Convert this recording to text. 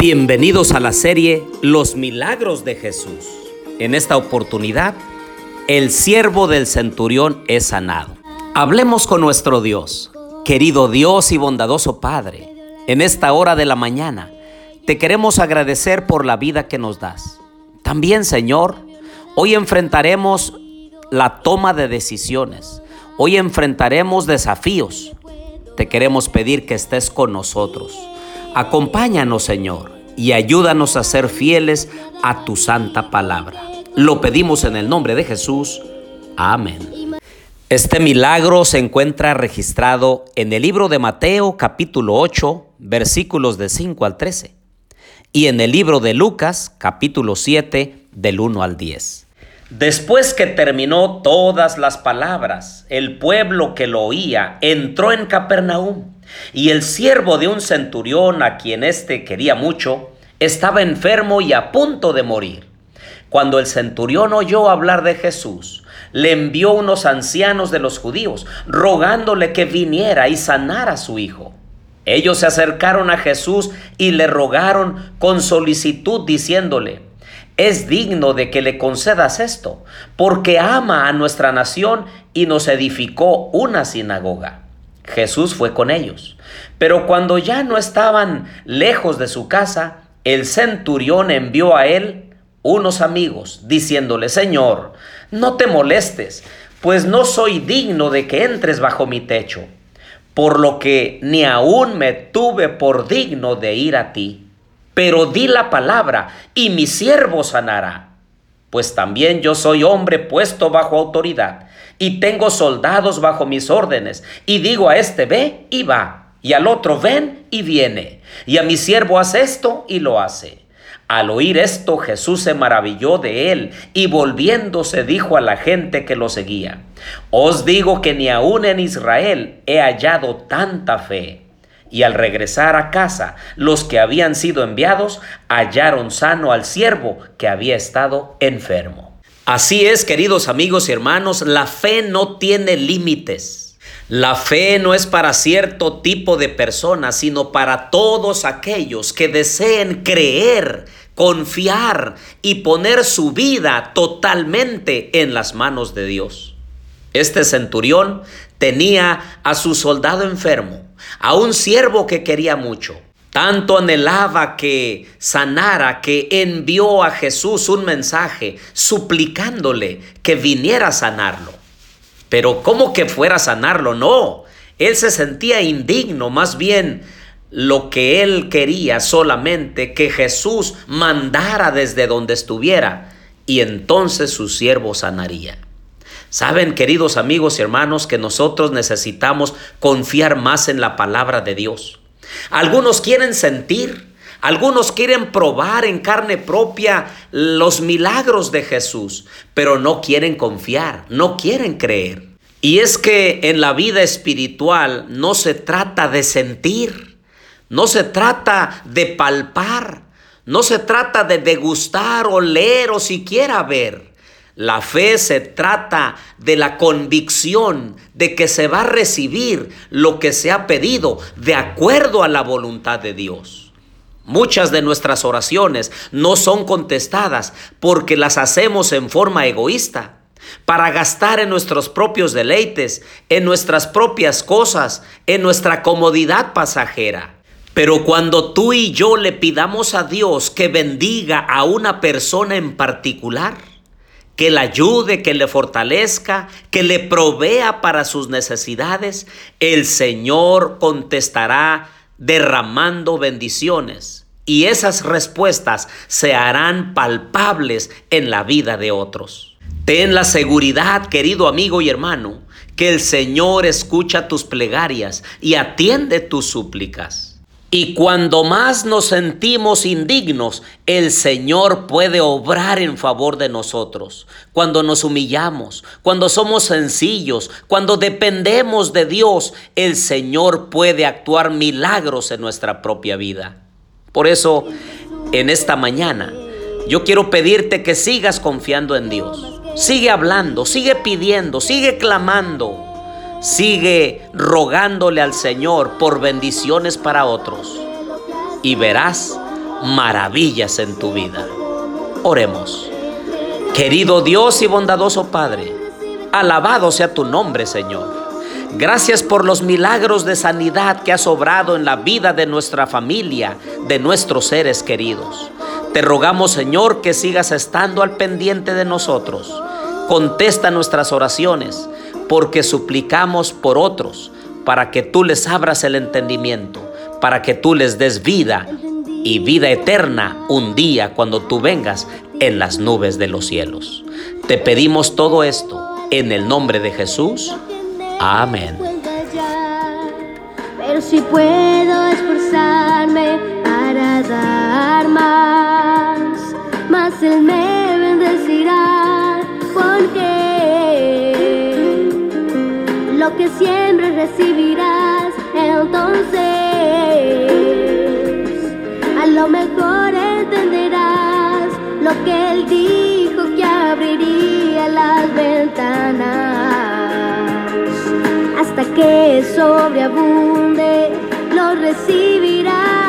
Bienvenidos a la serie Los Milagros de Jesús. En esta oportunidad, el siervo del centurión es sanado. Hablemos con nuestro Dios. Querido Dios y bondadoso Padre, en esta hora de la mañana, te queremos agradecer por la vida que nos das. También, Señor, hoy enfrentaremos la toma de decisiones. Hoy enfrentaremos desafíos. Te queremos pedir que estés con nosotros Acompáñanos, Señor, y ayúdanos a ser fieles a tu santa palabra. Lo pedimos en el nombre de Jesús. Amén. Este milagro se encuentra registrado en el libro de Mateo capítulo 8 versículos de 5 al 13 y en el libro de Lucas capítulo 7 del 1 al 10. Después que terminó todas las palabras, el pueblo que lo oía entró en Capernaum y el siervo de un centurión a quien éste quería mucho estaba enfermo y a punto de morir. Cuando el centurión oyó hablar de Jesús, le envió unos ancianos de los judíos, rogándole que viniera y sanara a su hijo. Ellos se acercaron a Jesús y le rogaron con solicitud, diciéndole, es digno de que le concedas esto, porque ama a nuestra nación y nos edificó una sinagoga. Jesús fue con ellos. Pero cuando ya no estaban lejos de su casa, el centurión envió a él unos amigos, diciéndole, Señor, no te molestes, pues no soy digno de que entres bajo mi techo, por lo que ni aún me tuve por digno de ir a ti pero di la palabra y mi siervo sanará. Pues también yo soy hombre puesto bajo autoridad y tengo soldados bajo mis órdenes y digo a este ve y va y al otro ven y viene y a mi siervo hace esto y lo hace. Al oír esto Jesús se maravilló de él y volviéndose dijo a la gente que lo seguía, Os digo que ni aún en Israel he hallado tanta fe. Y al regresar a casa, los que habían sido enviados hallaron sano al siervo que había estado enfermo. Así es, queridos amigos y hermanos, la fe no tiene límites. La fe no es para cierto tipo de personas, sino para todos aquellos que deseen creer, confiar y poner su vida totalmente en las manos de Dios. Este centurión tenía a su soldado enfermo a un siervo que quería mucho. Tanto anhelaba que sanara que envió a Jesús un mensaje suplicándole que viniera a sanarlo. Pero ¿cómo que fuera a sanarlo? No, él se sentía indigno, más bien lo que él quería solamente que Jesús mandara desde donde estuviera y entonces su siervo sanaría. Saben, queridos amigos y hermanos, que nosotros necesitamos confiar más en la palabra de Dios. Algunos quieren sentir, algunos quieren probar en carne propia los milagros de Jesús, pero no quieren confiar, no quieren creer. Y es que en la vida espiritual no se trata de sentir, no se trata de palpar, no se trata de degustar, o leer o siquiera ver. La fe se trata de la convicción de que se va a recibir lo que se ha pedido de acuerdo a la voluntad de Dios. Muchas de nuestras oraciones no son contestadas porque las hacemos en forma egoísta, para gastar en nuestros propios deleites, en nuestras propias cosas, en nuestra comodidad pasajera. Pero cuando tú y yo le pidamos a Dios que bendiga a una persona en particular, que le ayude, que le fortalezca, que le provea para sus necesidades, el Señor contestará derramando bendiciones. Y esas respuestas se harán palpables en la vida de otros. Ten la seguridad, querido amigo y hermano, que el Señor escucha tus plegarias y atiende tus súplicas. Y cuando más nos sentimos indignos, el Señor puede obrar en favor de nosotros. Cuando nos humillamos, cuando somos sencillos, cuando dependemos de Dios, el Señor puede actuar milagros en nuestra propia vida. Por eso, en esta mañana, yo quiero pedirte que sigas confiando en Dios. Sigue hablando, sigue pidiendo, sigue clamando Sigue rogándole al Señor por bendiciones para otros y verás maravillas en tu vida. Oremos. Querido Dios y bondadoso Padre, alabado sea tu nombre, Señor. Gracias por los milagros de sanidad que has obrado en la vida de nuestra familia, de nuestros seres queridos. Te rogamos, Señor, que sigas estando al pendiente de nosotros. Contesta nuestras oraciones, porque suplicamos por otros, para que tú les abras el entendimiento, para que tú les des vida y vida eterna un día cuando tú vengas en las nubes de los cielos. Te pedimos todo esto en el nombre de Jesús. Amén. Pero si puedo esforzarme para dar recibirás, entonces a lo mejor entenderás lo que Él dijo que abriría las ventanas que sobreabunde, lo recibirás.